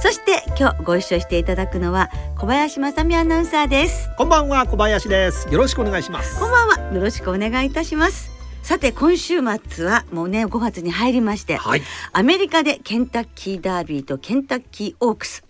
そして今日ご一緒していただくのは小林正美アナウンサーです。こんばんは小林です。よろしくお願いします。こんばんは。よろしくお願いいたします。さて今週末はもうね5月に入りまして、はい、アメリカでケンタッキーダービーとケンタッキーオークス。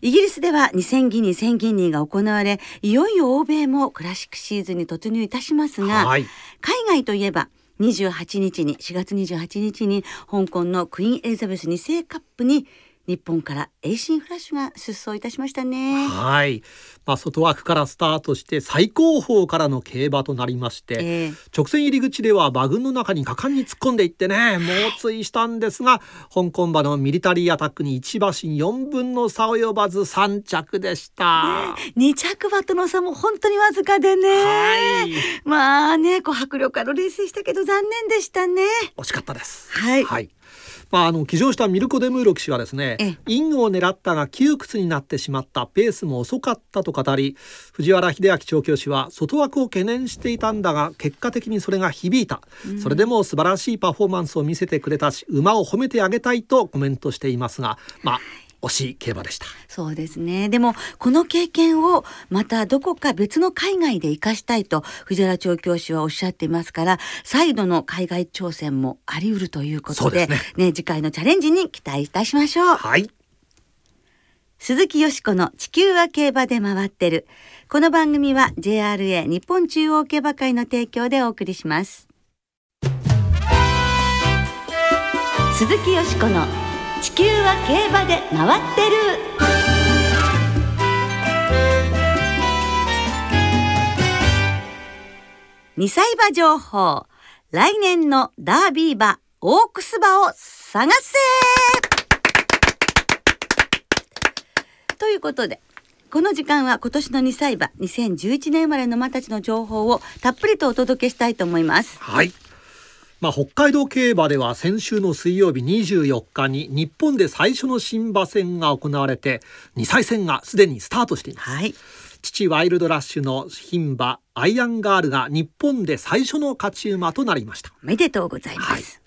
イギリスでは2000ギニ1000ギニが行われいよいよ欧米もクラシックシーズンに突入いたしますが、はい、海外といえば28日に4月28日に香港のクイーンエリザベス2世カップに日本からエイシンフラッシュが出走いたしましたね。はい、まあ、外枠からスタートして最後方からの競馬となりまして、えー、直線入り口では馬群の中に果敢に突っ込んでいってね猛追したんですが香港馬のミリタリーアタックに1馬身4分の差及ばず3着でした、ね、2着馬との差も本当にわずかでね、はい、まあねこう迫力あるレースでしたけど残念でしたね。惜しかったです。はい、はいまあ、あの騎乗したミルコ・デムーロ騎士はですねインを狙ったが窮屈になってしまったペースも遅かったと語り藤原秀明調教師は外枠を懸念していたんだが結果的にそれが響いた、うん、それでも素晴らしいパフォーマンスを見せてくれたし馬を褒めてあげたいとコメントしていますがまあ惜しい競馬でした。そうですね。でもこの経験をまたどこか別の海外で生かしたいと藤原調教師はおっしゃっていますから再度の海外挑戦もあり得るということでね、ね、次回のチャレンジに期待いたしましょう。はい。鈴木よしこの地球は競馬で回ってる。この番組は JRA 日本中央競馬会の提供でお送りします。鈴木よしこの地球は競馬で回ってる。2歳馬情報。来年のダービー馬オークス馬を探せ。ということでこの時間は今年の2歳馬2011年生まれの馬たちの情報をたっぷりとお届けしたいと思います。はい。まあ、北海道競馬では先週の水曜日24日に日本で最初の新馬戦が行われて2歳戦がすでにスタートしています、はい、父ワイルドラッシュの牝馬アイアンガールが日本で最初の勝ち馬となりました。おめでとうございます、はい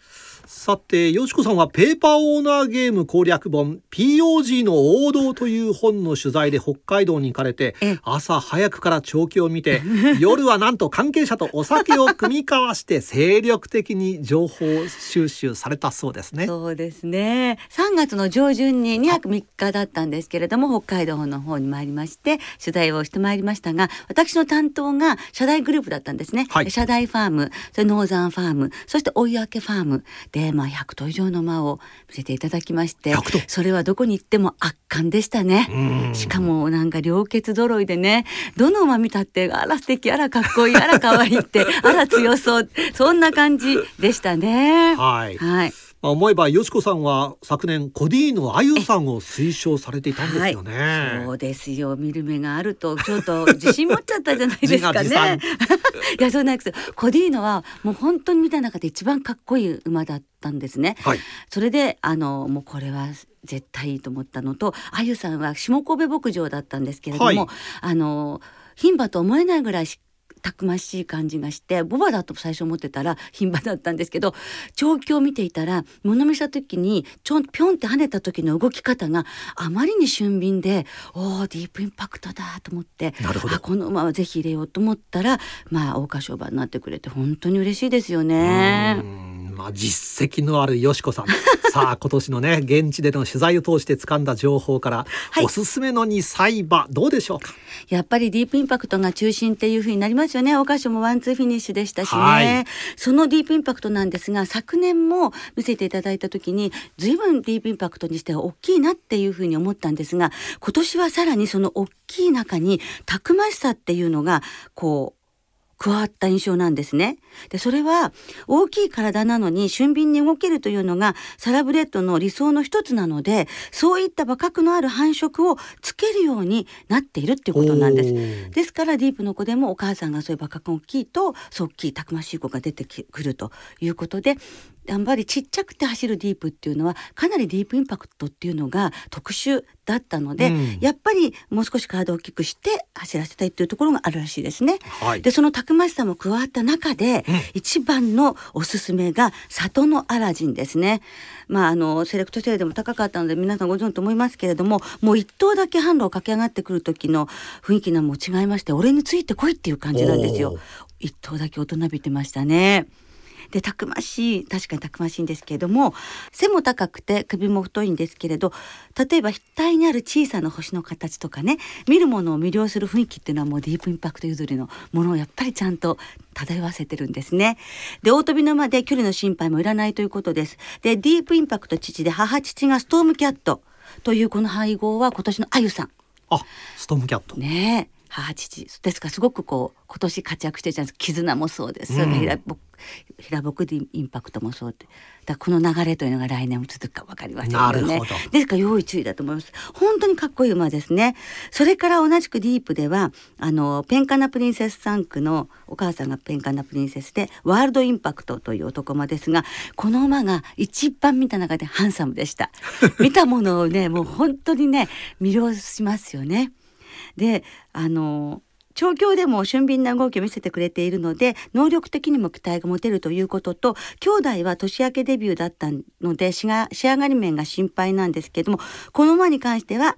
さてよしこさんはペーパーオーナーゲーム攻略本 POG の王道という本の取材で北海道に行かれて朝早くから長期を見て 夜はなんと関係者とお酒を酌み交わして精力的に情報収集されたそうですね。そうですね。3月の上旬に2泊3日だったんですけれども北海道の方に参りまして取材をしてまいりましたが私の担当が社大グループだったんですね、はい、社大ファームそれノーザンファームそして追い分けファームでまあ、100頭以上の馬を見せていただきましてそれはどこに行っても圧巻でしたね。しかもなんか良血揃いでねどの馬見たってあら素敵あらかっこいいあら可愛いって あら強そうそんな感じでしたね。はい、はい。まあ、思えばよしこさんは昨年コディーノあゆさんを推奨されていたんですよね、はい、そうですよ。見る目があるとちょっと自信持っちゃったじゃないですかね。いやそうなんです。コディーノはもう本当に見た中で一番かっこいい馬だったんですね、はい、それであのもうこれは絶対いいと思ったのとあゆさんは下神戸牧場だったんですけれども、はい、あの牝馬と思えないぐらいしたくましい感じがしてボバだと最初思ってたら牝馬だったんですけど調教を見ていたら物見した時にちょんぴょんって跳ねた時の動き方があまりに俊敏でおーディープインパクトだと思ってあこの馬はぜひ入れようと思ったらまあ桜花賞馬になってくれて本当に嬉しいですよね。まあ、実績のある淑子さん。さあ今年のね現地での取材を通して掴んだ情報から、はい、おすすめの2歳馬どうでしょうか？やっぱりディープインパクトが中心っていうふうになりますよね。桜花賞もワンツーフィニッシュでしたしね、はい、そのディープインパクトなんですが昨年も見せていただいた時に随分ディープインパクトにしては大きいなっていうふうに思ったんですが今年はさらにその大きい中にたくましさっていうのがこう加わった印象なんですね。でそれは大きい体なのに俊敏に動けるというのがサラブレッドの理想の一つなのでそういった馬覚のある繁殖をつけるようになっているっていうことなんです。ですからディープの子でもお母さんがそういう馬覚が大きいとそう大きいたくましい子が出てくるということでやっぱりちっちゃくて走るディープっていうのはかなりディープインパクトっていうのが特殊だったので、うん、やっぱりもう少し体を大きくして走らせたいっていうところがあるらしいですね。はい、でそのたくましさも加わった中で、うん、一番のおすすめが里のアラジンですね。まああのセレクトセールでも高かったので皆さんご存知と思いますけれどももう一頭だけ販路を駆け上がってくる時の雰囲気がもう違いまして俺についてこいっていう感じなんですよ。一頭だけ大人びてましたね。でたくましい確かにたくましいんですけれども背も高くて首も太いんですけれど例えば額にある小さな星の形とかね見るものを魅了する雰囲気っていうのはもうディープインパクト譲りのものをやっぱりちゃんと漂わせてるんですね。で大飛びの間で距離の心配もいらないということです。でディープインパクト父で母父がストームキャットというこの配合は今年のあゆさん。あストームキャット。ね母父。ですからすごくこう今年活躍してるじゃないですか。絆もそうです、うん、平平僕でインパクトもそう。でだこの流れというのが来年も続くか分かりませんよね。ですから用意注意だと思います。本当にかっこいい馬ですね。それから同じくディープではあのペンカナプリンセス3区のお母さんがペンカナプリンセスでワールドインパクトという男馬ですがこの馬が一番見た中でハンサムでした。見たものをねもう本当にね魅了しますよねであの調教でも俊敏な動きを見せてくれているので能力的にも期待が持てるということと兄弟は年明けデビューだったので仕上がり面が心配なんですけどもこの馬に関しては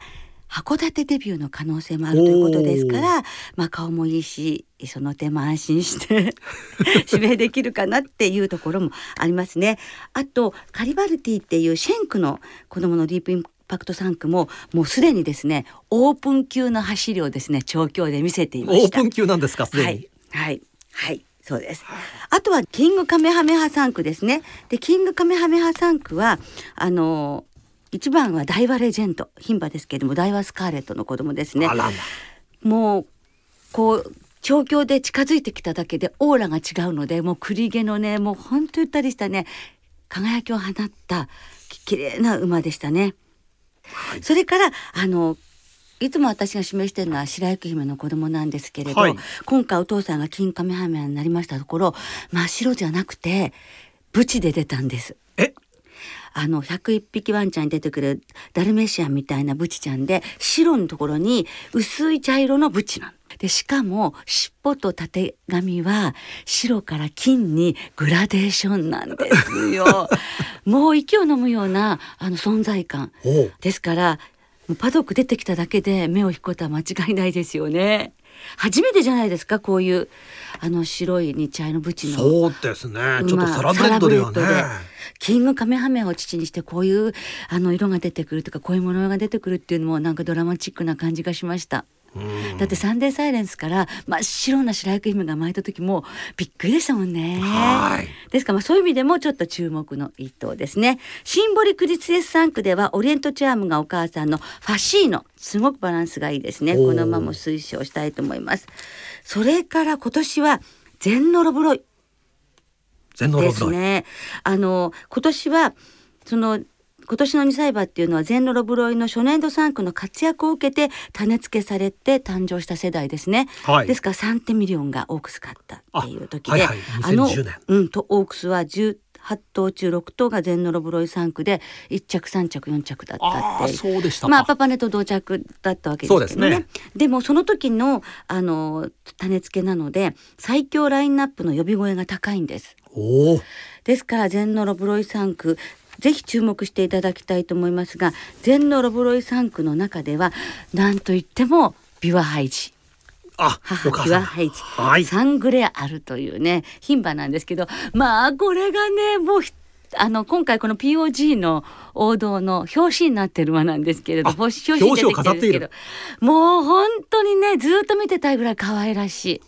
函館デビューの可能性もあるということですからまあ顔もいいしその点も安心して 指名できるかなっていうところもありますね。あとカリバルティっていうシェンクの子供のディープインパクト3区ももうすでにですねオープン級の走りをですね調教で見せていましたオープン級なんですかはいはいはいそうです。あとはキングカメハメハ3区ですね。でキングカメハメハ3区はあの一番は大和レジェンド牝馬ですけれども大和スカーレットの子供ですね。もうこう調教で近づいてきただけでオーラが違うのでもう栗毛のねもうほんとゆったりしたね輝きを放った綺麗な馬でしたね。それからあのいつも私が示してるのは白雪姫の子供なんですけれど、はい、今回お父さんが金カメハメになりましたところ真っ白じゃなくてブチで出たんです。え？あの101匹ワンちゃんに出てくるダルメシアンみたいなブチちゃんで白のところに薄い茶色のブチなんでしかも尻尾とたてがみは白から金にグラデーションなんですよ。もう息を飲むようなあの存在感ですからパドック出てきただけで目を引くことは間違いないですよね。初めてじゃないですかこういうあの白い日茶のブチのそうですねちょっとサラブレッドではねキングカメハメを父にしてこういうあの色が出てくるとかこういう模様が出てくるっていうのもなんかドラマチックな感じがしました。だってサンデーサイレンスから真っ白な白雪姫が巻いた時もびっくりでしたもんね。ですからまあそういう意味でもちょっと注目の一頭ですね。シンボリクリスエス3区ではオリエントチャームがお母さんのファシーノすごくバランスがいいですね。この馬も推奨したいと思います。それから今年はゼンノロブロイですね。あの今年はその今年の2歳馬っていうのはゼンノロブロイの初年度産駒の活躍を受けて種付けされて誕生した世代ですね、はい、ですからサンテミリオンがオークス勝ったっていう時であはいはい、の、うん、とオークスは10 8頭中6頭がゼンノロブロイ産駒で1着3着4着だったってそうでしたまあアパパネと同着だったわけですけどね、ね、でもその時のあの種付けなので最強ラインナップの呼び声が高いんです。ですから全ノロブロイ3区ぜひ注目していただきたいと思いますが全のロブロイ3区の中では何といってもビワハイジ。あ、母ビワハイジ、はい、サングレアルというね牝馬なんですけどまあこれがねもうあの今回この POG の王道の表紙になってる馬なんですけれど表紙に出てきてるもう本当にねずっと見てたいぐらい可愛らしい。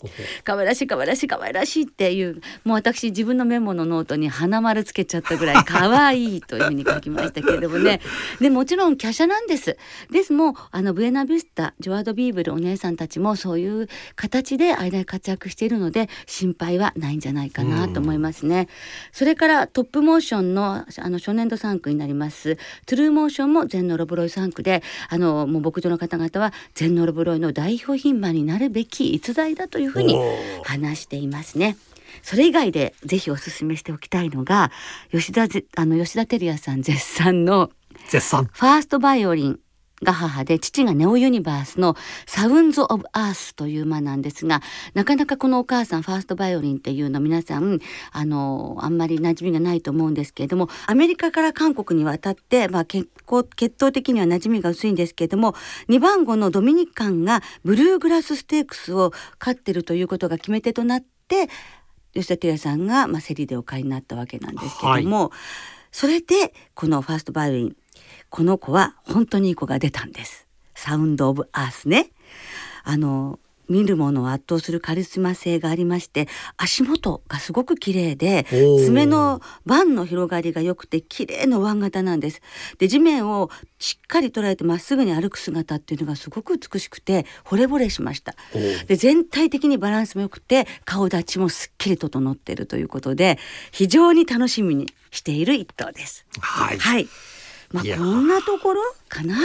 可愛らしい可愛らしい可愛らしいっていうもう私自分のメモのノートに花丸つけちゃったぐらい可愛いというふうに書きましたけれどもね。でもちろん華奢なんです。ですもあのブエナビスタジョワドヴィーヴルお姉さんたちもそういう形で間で活躍しているので心配はないんじゃないかなと思いますね。それからトップモーションのあの初年度産駒になります。トゥルーモーションもゼンノロブロイ産駒であのもう牧場の方々はゼンノロブロイの代表牝馬になるべき逸材だというふうに話していますね。それ以外でぜひお勧めしておきたいのが吉田あの吉田照哉さん絶賛の絶賛。ファーストバイオリンが母で父がネオユニバースのサウンズ・オブ・アースという馬なんですがなかなかこのお母さんファーストバイオリンっていうの皆さんあのあんまり馴染みがないと思うんですけれどもアメリカから韓国に渡って、まあ、結構血統的には馴染みが薄いんですけれども2番後のドミニカンがブルーグラスステークスを勝ってるということが決め手となって吉田照也さんが、まあ、競りでお買いになったわけなんですけれども、はい、それでこのファーストバイオリンこの子は本当にいい子が出たんです。サウンド・オブ・アースね。あの見るものを圧倒するカリスマ性がありまして足元がすごく綺麗で爪の盤の広がりが良くて綺麗な腕型なんです。で地面をしっかり捉えてまっすぐに歩く姿っていうのがすごく美しくて惚れ惚れしました。で全体的にバランスも良くて顔立ちもすっきり整っているということで非常に楽しみにしている一頭です。はい、はいまあ、こんなところかな。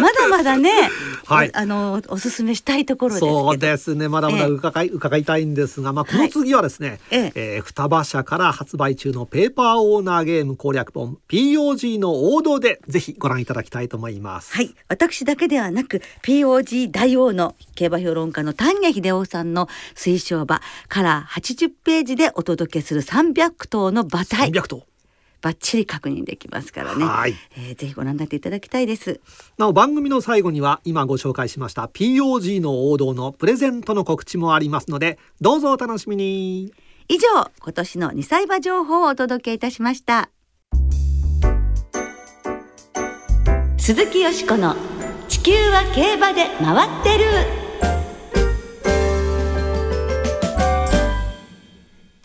まだまだね、はい、あのおすすめしたいところそうですね。まだまだ伺いえ伺いたいんですが、まあ、この次はですね、はい、え。えー、双葉社から発売中のペーパーオーナーゲーム攻略本 POG の王道でぜひご覧いただきたいと思います。はい。私だけではなく POG 大王の競馬評論家の丹下秀夫さんの推奨馬から80ページでお届けする300頭の馬体。300頭バッチリ確認できますからね、はい。えー、ぜひご覧になっていただきたいです。なお番組の最後には今ご紹介しました POG の王道のプレゼントの告知もありますのでどうぞお楽しみに。以上今年の2歳馬情報をお届けいたしました。鈴木よしこの地球は競馬で回ってる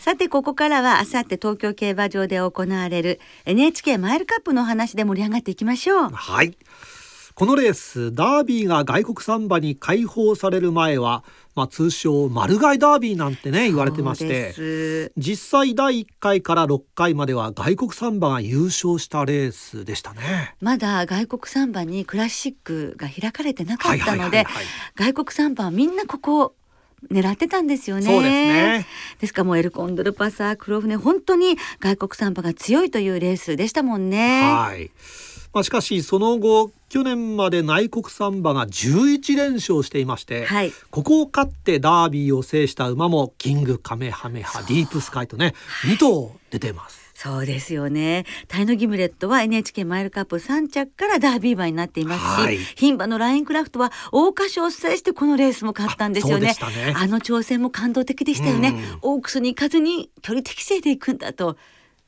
さてここからはあさって東京競馬場で行われる NHK マイルカップの話で盛り上がっていきましょう。はい。このレースダービーが外国産馬に開放される前は、まあ、通称丸買いダービーなんてね言われてまして実際第1回から6回までは外国産馬が優勝したレースでしたね。まだ外国産馬にクラシックが開かれてなかったので外国産馬はみんなここ狙ってたんですよね。そうですね。ですからもうエルコンドルパサー黒船本当に外国産馬が強いというレースでしたもんね。はい。まあしかしその後去年まで内国産馬が11連勝していまして、はい、ここを勝ってダービーを制した馬もキングカメハメハディープスカイとね2頭出てます。そうですよね。タイのギムレットは NHK マイルカップ3着からダービー馬になっていますし、はい、牝馬のラインクラフトは桜花賞を制してこのレースも勝ったんですよね。あね。あの挑戦も感動的でしたよね。オークスに行かずに距離適性で行くんだと。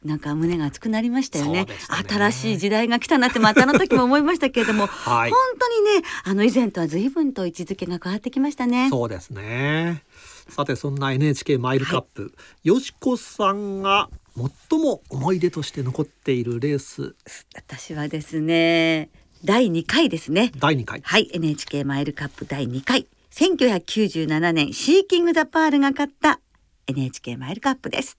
なんか胸が熱くなりましたよね、ね、新しい時代が来たなってまたあの時も思いましたけれども、はい、本当にねあの以前とは随分と位置づけが変わってきましたね。そうですね。さてそんな NHK マイルカップ、はい、よしこさんが最も思い出として残っているレース。私はですね第2回ですね。第2回。はい NHK マイルカップ第2回。1997年シーキング・ザ・パールが勝った NHK マイルカップです。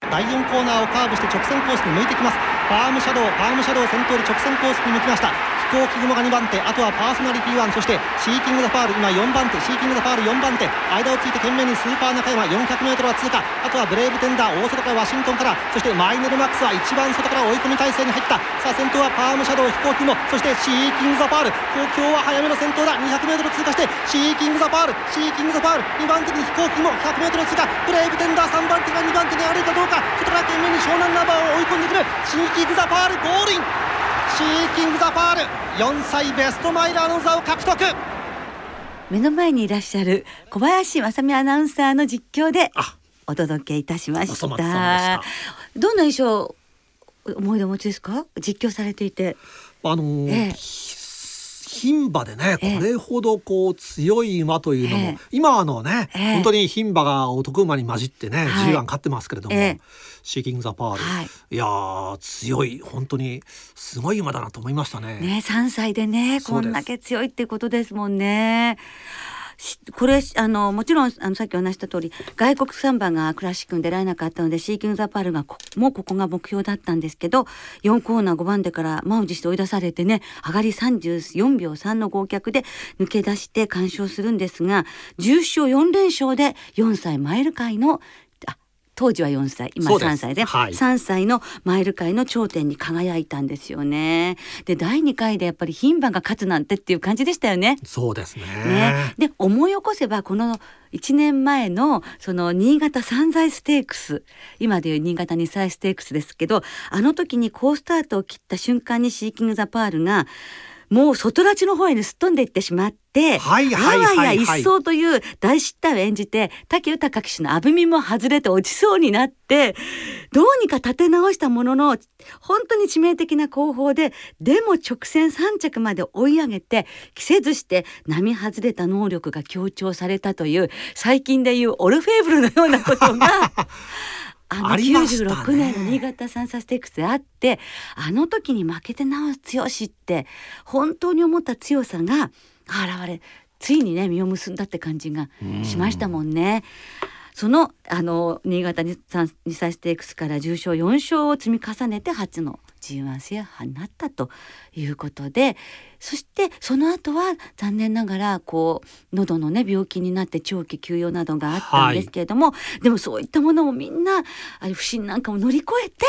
第4コーナーをカーブして直線コースに向いてきます。ファームシャドウファームシャドウ先頭で直線コースに向きました飛行機雲が2番手あとはパーソナリティ1そしてシーキング・ザ・ファール今4番手シーキング・ザ・ファール4番手間をついて懸命にスーパー中山 400m は通過。あとはブレイブテンダー大外からワシントンからそしてマイネル・マックスは一番外から追い込み体勢に入った。さあ先頭はパームシャドウ飛行機雲そしてシーキング・ザ・ファール。東京は早めの先頭だ。200m 通過してシーキング・ザ・ファール。シーキング・ザ・ファール2番手に飛行機雲 100m 通過。ブレイブテンダー3番手が2番手に歩いたどうか。外から懸命に湘南ナンバーを追い込んでくる。シーキング・ザ・ファールゴールイン。シーキング・ザ・ファール。4歳ベストマイラーの座を獲得。目の前にいらっしゃる小林正美アナウンサーの実況でお届けいたしました。どんな印象思い出お持ちですか？実況されていて。あのーええ牝馬でね、これほどこう強い馬というのも、えー、今あのね、えー、本当に牝馬が男馬に混じってね、はい、G1 勝ってますけれども、えー、シーキング・ザ・パール、はい、いや強い本当にすごい馬だなと思いましたね。ね3歳でねこんだけ強いってことですもんね。これあのもちろんあのさっきお話した通り外国産馬がクラシックに出られなかったのでシーキング・ザ・パールがもうここが目標だったんですけど4コーナー5番手から満を持して追い出されてね上がり34秒3の豪脚で抜け出して完勝するんですが重賞4連勝で4歳マイル界の当時は4歳今3歳でで、はい、3歳のマイル界の頂点に輝いたんですよね。で第2回でやっぱり牝馬が勝つなんてっていう感じでしたよね。そうですねねで思い起こせばこの1年前のその新潟三歳ステークス今でいう新潟2歳ステークスですけどあの時に好スタートを切った瞬間にシーキング・ザ・パールがもう外ラチの方へにすっ飛んでいってしまって、はいはいはいはい、や逸走という大失態を演じて武豊騎手のあぶみも外れて落ちそうになってどうにか立て直したものの本当に致命的な後方ででも直線3着まで追い上げて着せずして並外れた能力が強調されたという最近でいうオルフェーブルのようなことが あの96年の新潟サンサステークスであってあの時に負けてなお強しって本当に思った強さが現れついにね実を結んだって感じがしましたもんね。そのあの新潟に2歳ステークスから重賞4勝を積み重ねて初の G1 制覇になったということでそしてその後は残念ながらこう喉のね病気になって長期休養などがあったんですけれども、はい、でもそういったものもみんなあれ不審なんかを乗り越えて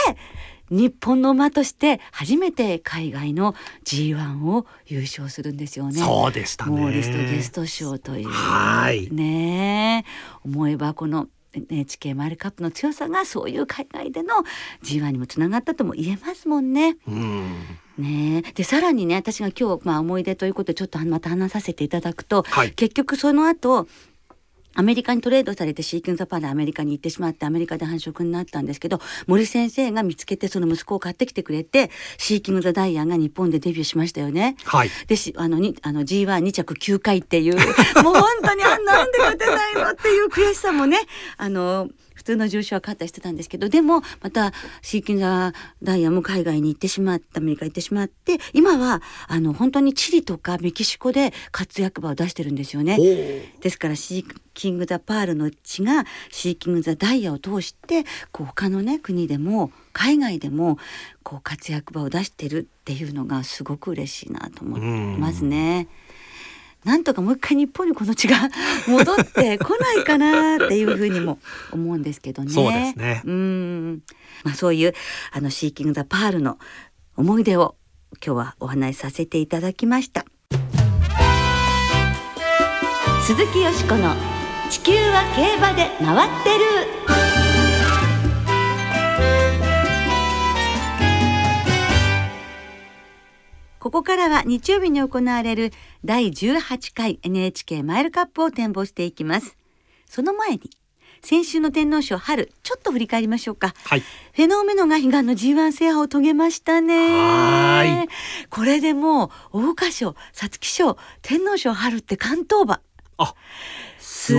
日本の馬として初めて海外の G1 を優勝するんですよね。そうでしたね。モーリストゲスト賞という。はい。ね思えばこの NHK マイルカップの強さがそういう海外での G1 にもつながったとも言えますもんね。うん。ね。でさらにね私が今日、まあ、思い出ということでちょっとまた話させていただくと、はい、結局その後アメリカにトレードされてシーキング・ザ・パンでアメリカに行ってしまってアメリカで繁殖になったんですけど森先生が見つけてその息子を買ってきてくれてシーキング・ザ・ダイヤが日本でデビューしましたよね。はい、であのにあの G12 着9回っていうもう本当にあなんで勝てないのっていう悔しさもねあの普通の重賞は勝ったりしてたんですけどでもまたシーキングダイヤも海外に行ってしまったアメリカ行ってしまって今はあの本当にチリとかメキシコで活躍馬を出してるんですよね。ですからシーキング・ザ・パールの血がシーキング・ザ・ダイヤを通してこう他のね国でも海外でもこう活躍馬を出してるっていうのがすごく嬉しいなと思ってますね。なんとかもう一回日本にこの血が 戻ってこないかなっていうふうにも思うんですけどね。そうですね。うん、まあそういうあのシーキングザパールの思い出を今日はお話しさせていただきました。鈴木よしこの地球は競馬で回ってる。ここからは日曜日に行われる第18回 NHK マイルカップを展望していきます。その前に先週の天皇賞春ちょっと振り返りましょうか、はい、フェノーメノが悲願の G1 制覇を遂げましたね。これでもう桜花賞皐月賞天皇賞春って関東馬。あ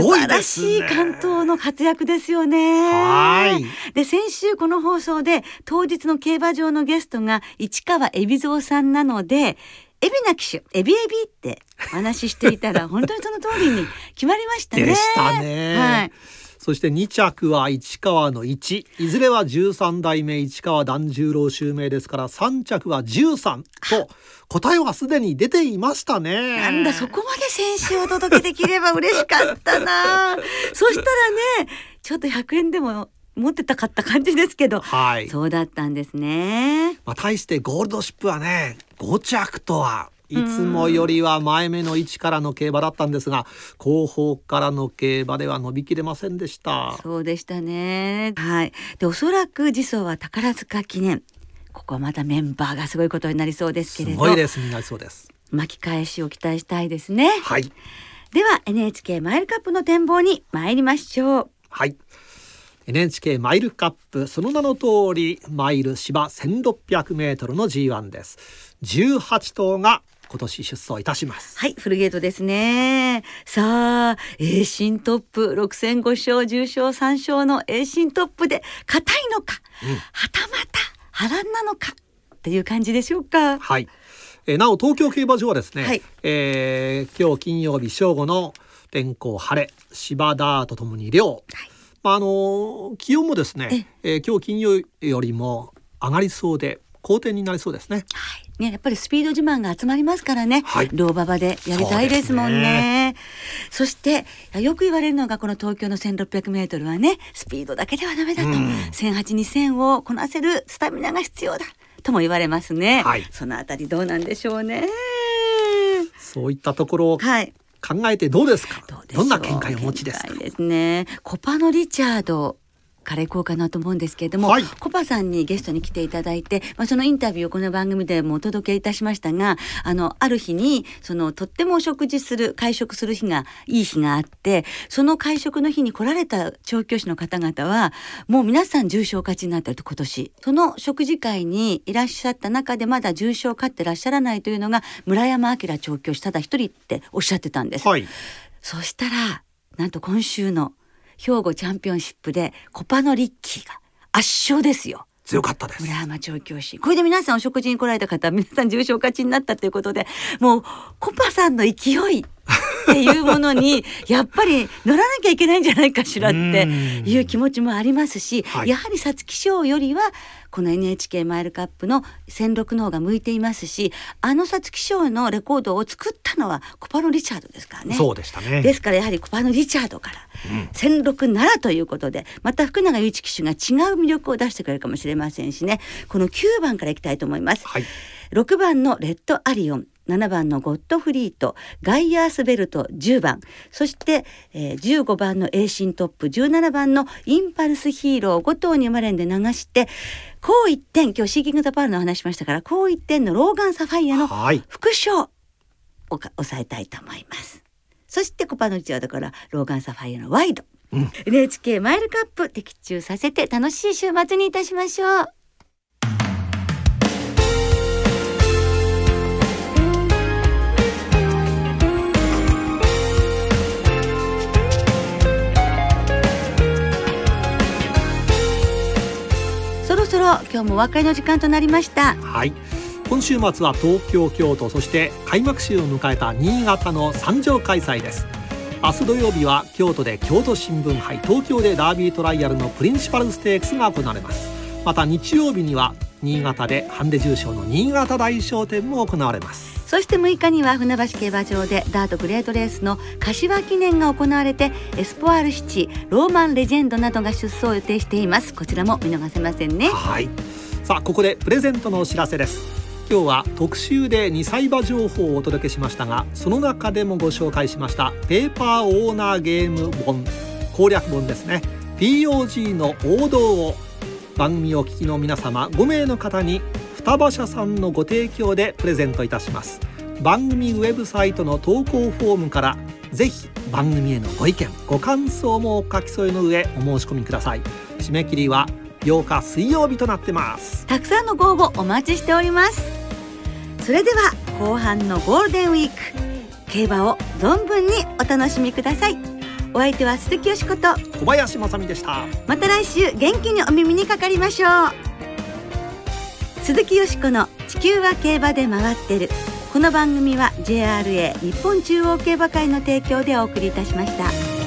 素晴らしい関東の活躍ですよね。で先週この放送で当日の競馬場のゲストが市川海老蔵さんなのでエビな騎手エビエビってお話ししていたら本当にその通りに決まりましたね。でしたね。はい。そして2着は市川の1いずれは13代目市川團十郎襲名ですから3着は13と答えはすでに出ていましたね。なんだそこまで先週お届けできれば嬉しかったな。そしたらねちょっと100円でも持ってたかった感じですけど、はい、そうだったんですね。まあ、対してゴールドシップはね5着とはいつもよりは前目の位置からの競馬だったんですが後方からの競馬では伸びきれませんでした。そうでしたね。はい。でおそらく次走は宝塚記念。ここはまたメンバーがすごいことになりそうですけれど。すごいですになりそうです。巻き返しを期待したいですね。はい。では NHK マイルカップの展望に参りましょう。はい。NHK マイルカップその名の通りマイル芝 1600m の G1 です。18頭が今年出走いたします。はいフルゲートですね。さあ栄新トップ6戦5勝重賞3勝の栄新トップで硬いのか、うん、はたまた波乱なのかっていう感じでしょうか。はい。えなお東京競馬場はですね、はい、えー、今日金曜日正午の天候晴れ芝ダーとともに量、はい。まあ、あの気温もですね、えー、今日金曜よりも上がりそうで好転になりそうですね。はい。ね、やっぱりスピード自慢が集まりますからね。はい。ローババでやりたいですもんね。そして、よく言われるのがこの東京の1600メートルはね、スピードだけではダメだと。うん、1008、2000をこなせるスタミナが必要だ。とも言われますね。はい。そのあたりどうなんでしょうね。そういったところを、はい。考えてどうですか？どんな見解をお持ちですか？ですね。コパのリチャードからいこうかなと思うんですけれども、はい、コパさんにゲストに来ていただいて、まあ、そのインタビューをこの番組でもお届けいたしましたがあのある日にそのとってもお食事する会食する日がいい日があってその会食の日に来られた調教師の方々はもう皆さん重症勝ちになってると今年。その食事会にいらっしゃった中でまだ重症勝ってらっしゃらないというのが村山明調教師ただ一人っておっしゃってたんです。はい、そしたらなんと今週の兵庫チャンピオンシップでコパのリッキーが圧勝ですよ。強かったです。村山調教師。これで皆さんお食事に来られた方、皆さん重症勝ちになったということで、もうコパさんの勢いっていうものにやっぱり乗らなきゃいけないんじゃないかしらっていう気持ちもありますし、はい、やはり皐月賞よりはこの NHK マイルカップの戦六の方が向いていますしあの皐月賞のレコードを作ったのはコパノ・リチャードですからね。そうでしたね。ですからやはりコパノ・リチャードから戦六ならということでまた福永祐一騎手が違う魅力を出してくれるかもしれませんしね。この9番からいきたいと思います。はい、6番のレッドアリオン7番のゴッドフリートガイアースベルト10番そして、えー、15番のエーシントップ17番のインパルスヒーロー5頭に生まれんで流してこう一点今日シーキング・ザ・パールの話しましたからこう一点のローガン・サファイアの副賞を抑えたいと思います。そしてコパノチはだからローガン・サファイアのワイド、うん、NHK マイルカップ的中させて楽しい週末にいたしましょう。ろ今日もお別れの時間となりました。はい。今週末は東京京都そして開幕週を迎えた新潟の三条開催です。明日土曜日は京都で京都新聞杯東京でダービートライアルのプリンシパルステークスが行われます。また日曜日には新潟でハンデ重賞の新潟大賞典も行われます。そして6日には船橋競馬場でダートグレートレースの柏記念が行われてエスポワールシチローマンレジェンドなどが出走を予定しています。こちらも見逃せませんね。はい。さあここでプレゼントのお知らせです。今日は特集で2歳馬情報をお届けしましたがその中でもご紹介しましたペーパーオーナーゲーム本攻略本ですね。POG の王道を番組お聞きの皆様5名の方に双葉社さんのご提供でプレゼントいたします。番組ウェブサイトの投稿フォームからぜひ番組へのご意見ご感想もお書き添えの上お申し込みください。締め切りは8日水曜日となってます。たくさんのご応募お待ちしております。それでは後半のゴールデンウィーク競馬を存分にお楽しみください。お相手は鈴木よしこと。小林まさみでした。また来週元気にお耳にかかりましょう。鈴木よしこの地球は競馬で回ってる。この番組は JRA 日本中央競馬会の提供でお送りいたしました。